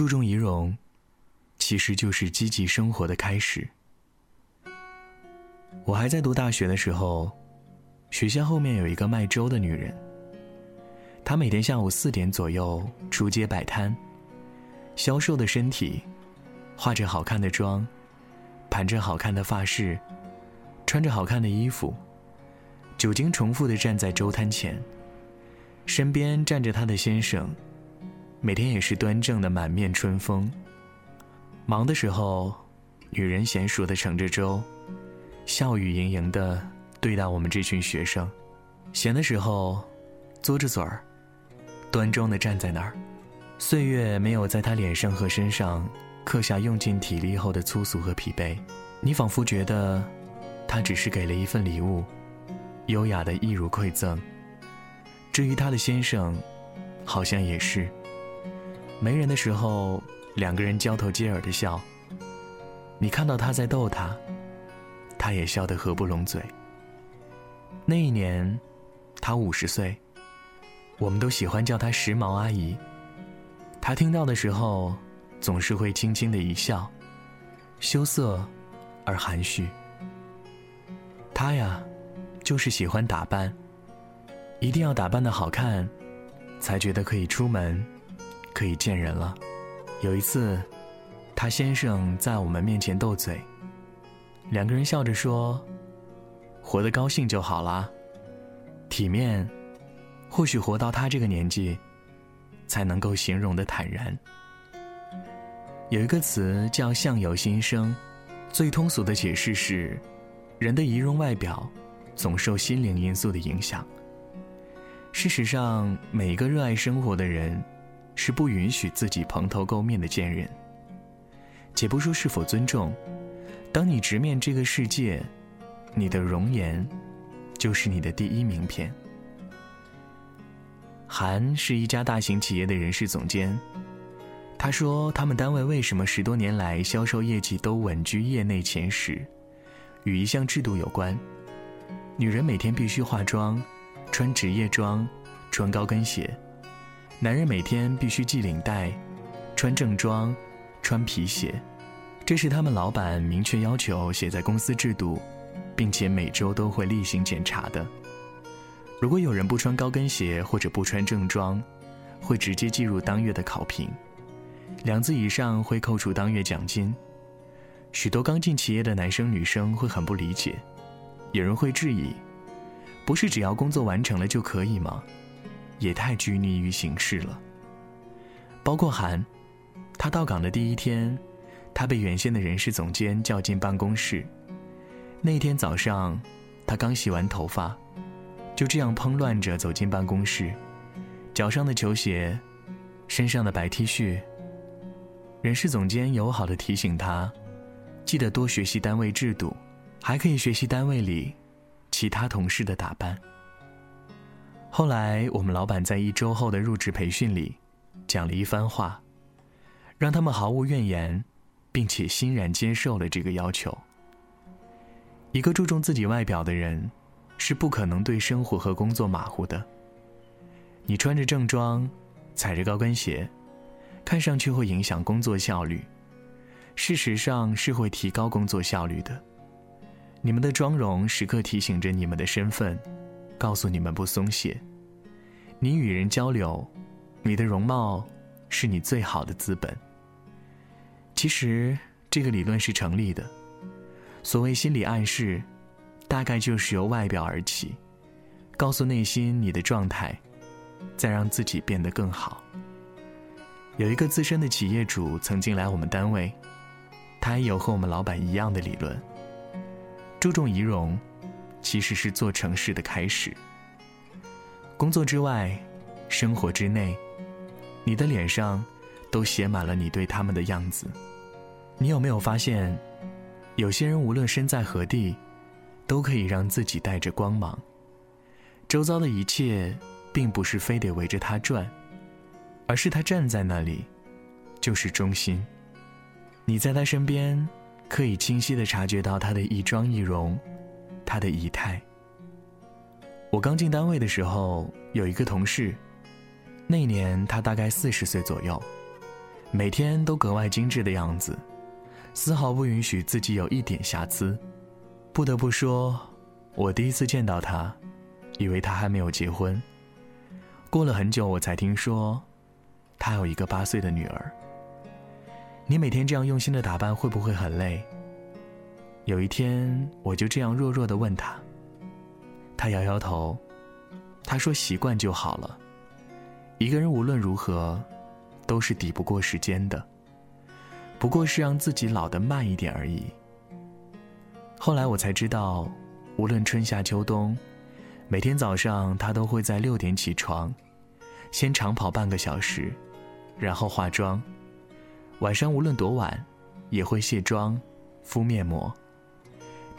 注重仪容，其实就是积极生活的开始。我还在读大学的时候，学校后面有一个卖粥的女人。她每天下午四点左右出街摆摊，消瘦的身体，化着好看的妆，盘着好看的发饰，穿着好看的衣服，久经重复的站在粥摊前，身边站着她的先生，每天也是端正的满面春风。忙的时候，女人娴熟的盛着粥。笑语盈盈的对待我们这群学生，闲的时候，嘬着嘴儿，端庄的站在那儿。岁月没有在他脸上和身上刻下用尽体力后的粗俗和疲惫，你仿佛觉得，他只是给了一份礼物，优雅的一如馈赠。至于他的先生，好像也是。没人的时候，两个人交头接耳的笑。你看到他在逗他。他也笑得合不拢嘴。那一年，他五十岁，我们都喜欢叫她时髦阿姨。她听到的时候，总是会轻轻的一笑，羞涩而含蓄。她呀，就是喜欢打扮，一定要打扮的好看，才觉得可以出门，可以见人了。有一次，她先生在我们面前斗嘴。两个人笑着说：“活得高兴就好啦，体面，或许活到他这个年纪，才能够形容的坦然。”有一个词叫“相由心生”，最通俗的解释是：人的仪容外表，总受心灵因素的影响。事实上，每一个热爱生活的人，是不允许自己蓬头垢面的见人。且不说是否尊重。当你直面这个世界，你的容颜就是你的第一名片。韩是一家大型企业的人事总监，他说他们单位为什么十多年来销售业绩都稳居业内前十，与一项制度有关：女人每天必须化妆，穿职业装，穿高跟鞋；男人每天必须系领带，穿正装，穿皮鞋。这是他们老板明确要求写在公司制度，并且每周都会例行检查的。如果有人不穿高跟鞋或者不穿正装，会直接计入当月的考评，两次以上会扣除当月奖金。许多刚进企业的男生女生会很不理解，有人会质疑：不是只要工作完成了就可以吗？也太拘泥于形式了。包括韩，他到岗的第一天。他被原先的人事总监叫进办公室。那天早上，他刚洗完头发，就这样蓬乱着走进办公室，脚上的球鞋，身上的白 T 恤。人事总监友好的提醒他，记得多学习单位制度，还可以学习单位里其他同事的打扮。后来，我们老板在一周后的入职培训里，讲了一番话，让他们毫无怨言。并且欣然接受了这个要求。一个注重自己外表的人，是不可能对生活和工作马虎的。你穿着正装，踩着高跟鞋，看上去会影响工作效率，事实上是会提高工作效率的。你们的妆容时刻提醒着你们的身份，告诉你们不松懈。你与人交流，你的容貌是你最好的资本。其实这个理论是成立的。所谓心理暗示，大概就是由外表而起，告诉内心你的状态，再让自己变得更好。有一个资深的企业主曾经来我们单位，他也有和我们老板一样的理论。注重仪容，其实是做城市的开始。工作之外，生活之内，你的脸上都写满了你对他们的样子。你有没有发现，有些人无论身在何地，都可以让自己带着光芒。周遭的一切，并不是非得围着他转，而是他站在那里，就是中心。你在他身边，可以清晰的察觉到他的一妆一容，他的仪态。我刚进单位的时候，有一个同事，那年他大概四十岁左右。每天都格外精致的样子，丝毫不允许自己有一点瑕疵。不得不说，我第一次见到他，以为他还没有结婚。过了很久，我才听说，他有一个八岁的女儿。你每天这样用心的打扮，会不会很累？有一天，我就这样弱弱的问他，他摇摇头，他说习惯就好了。一个人无论如何，都是抵不过时间的，不过是让自己老得慢一点而已。后来我才知道，无论春夏秋冬，每天早上他都会在六点起床，先长跑半个小时，然后化妆。晚上无论多晚，也会卸妆、敷面膜。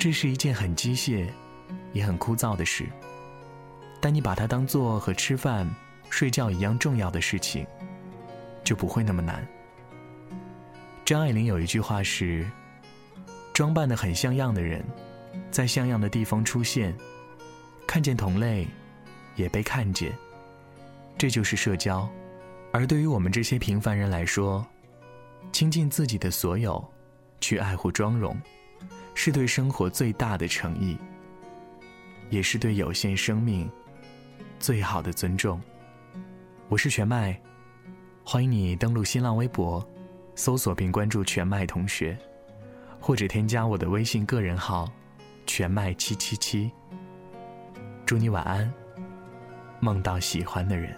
这是一件很机械，也很枯燥的事。但你把它当做和吃饭。睡觉一样重要的事情，就不会那么难。张爱玲有一句话是：“装扮的很像样的人，在像样的地方出现，看见同类，也被看见，这就是社交。而对于我们这些平凡人来说，倾尽自己的所有，去爱护妆容，是对生活最大的诚意，也是对有限生命最好的尊重。”我是全麦，欢迎你登录新浪微博，搜索并关注全麦同学，或者添加我的微信个人号全麦七七七。祝你晚安，梦到喜欢的人。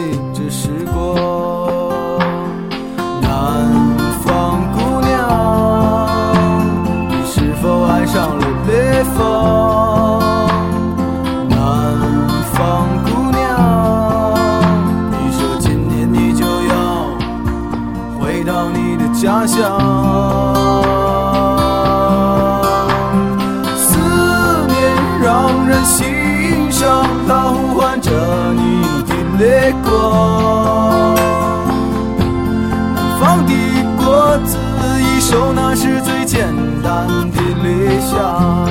时光。南方姑娘，你是否爱上了北方？南方姑娘，你说今年你就要回到你的家乡。思念让人心伤，它呼唤着你的泪光。就，那是最简单的理想。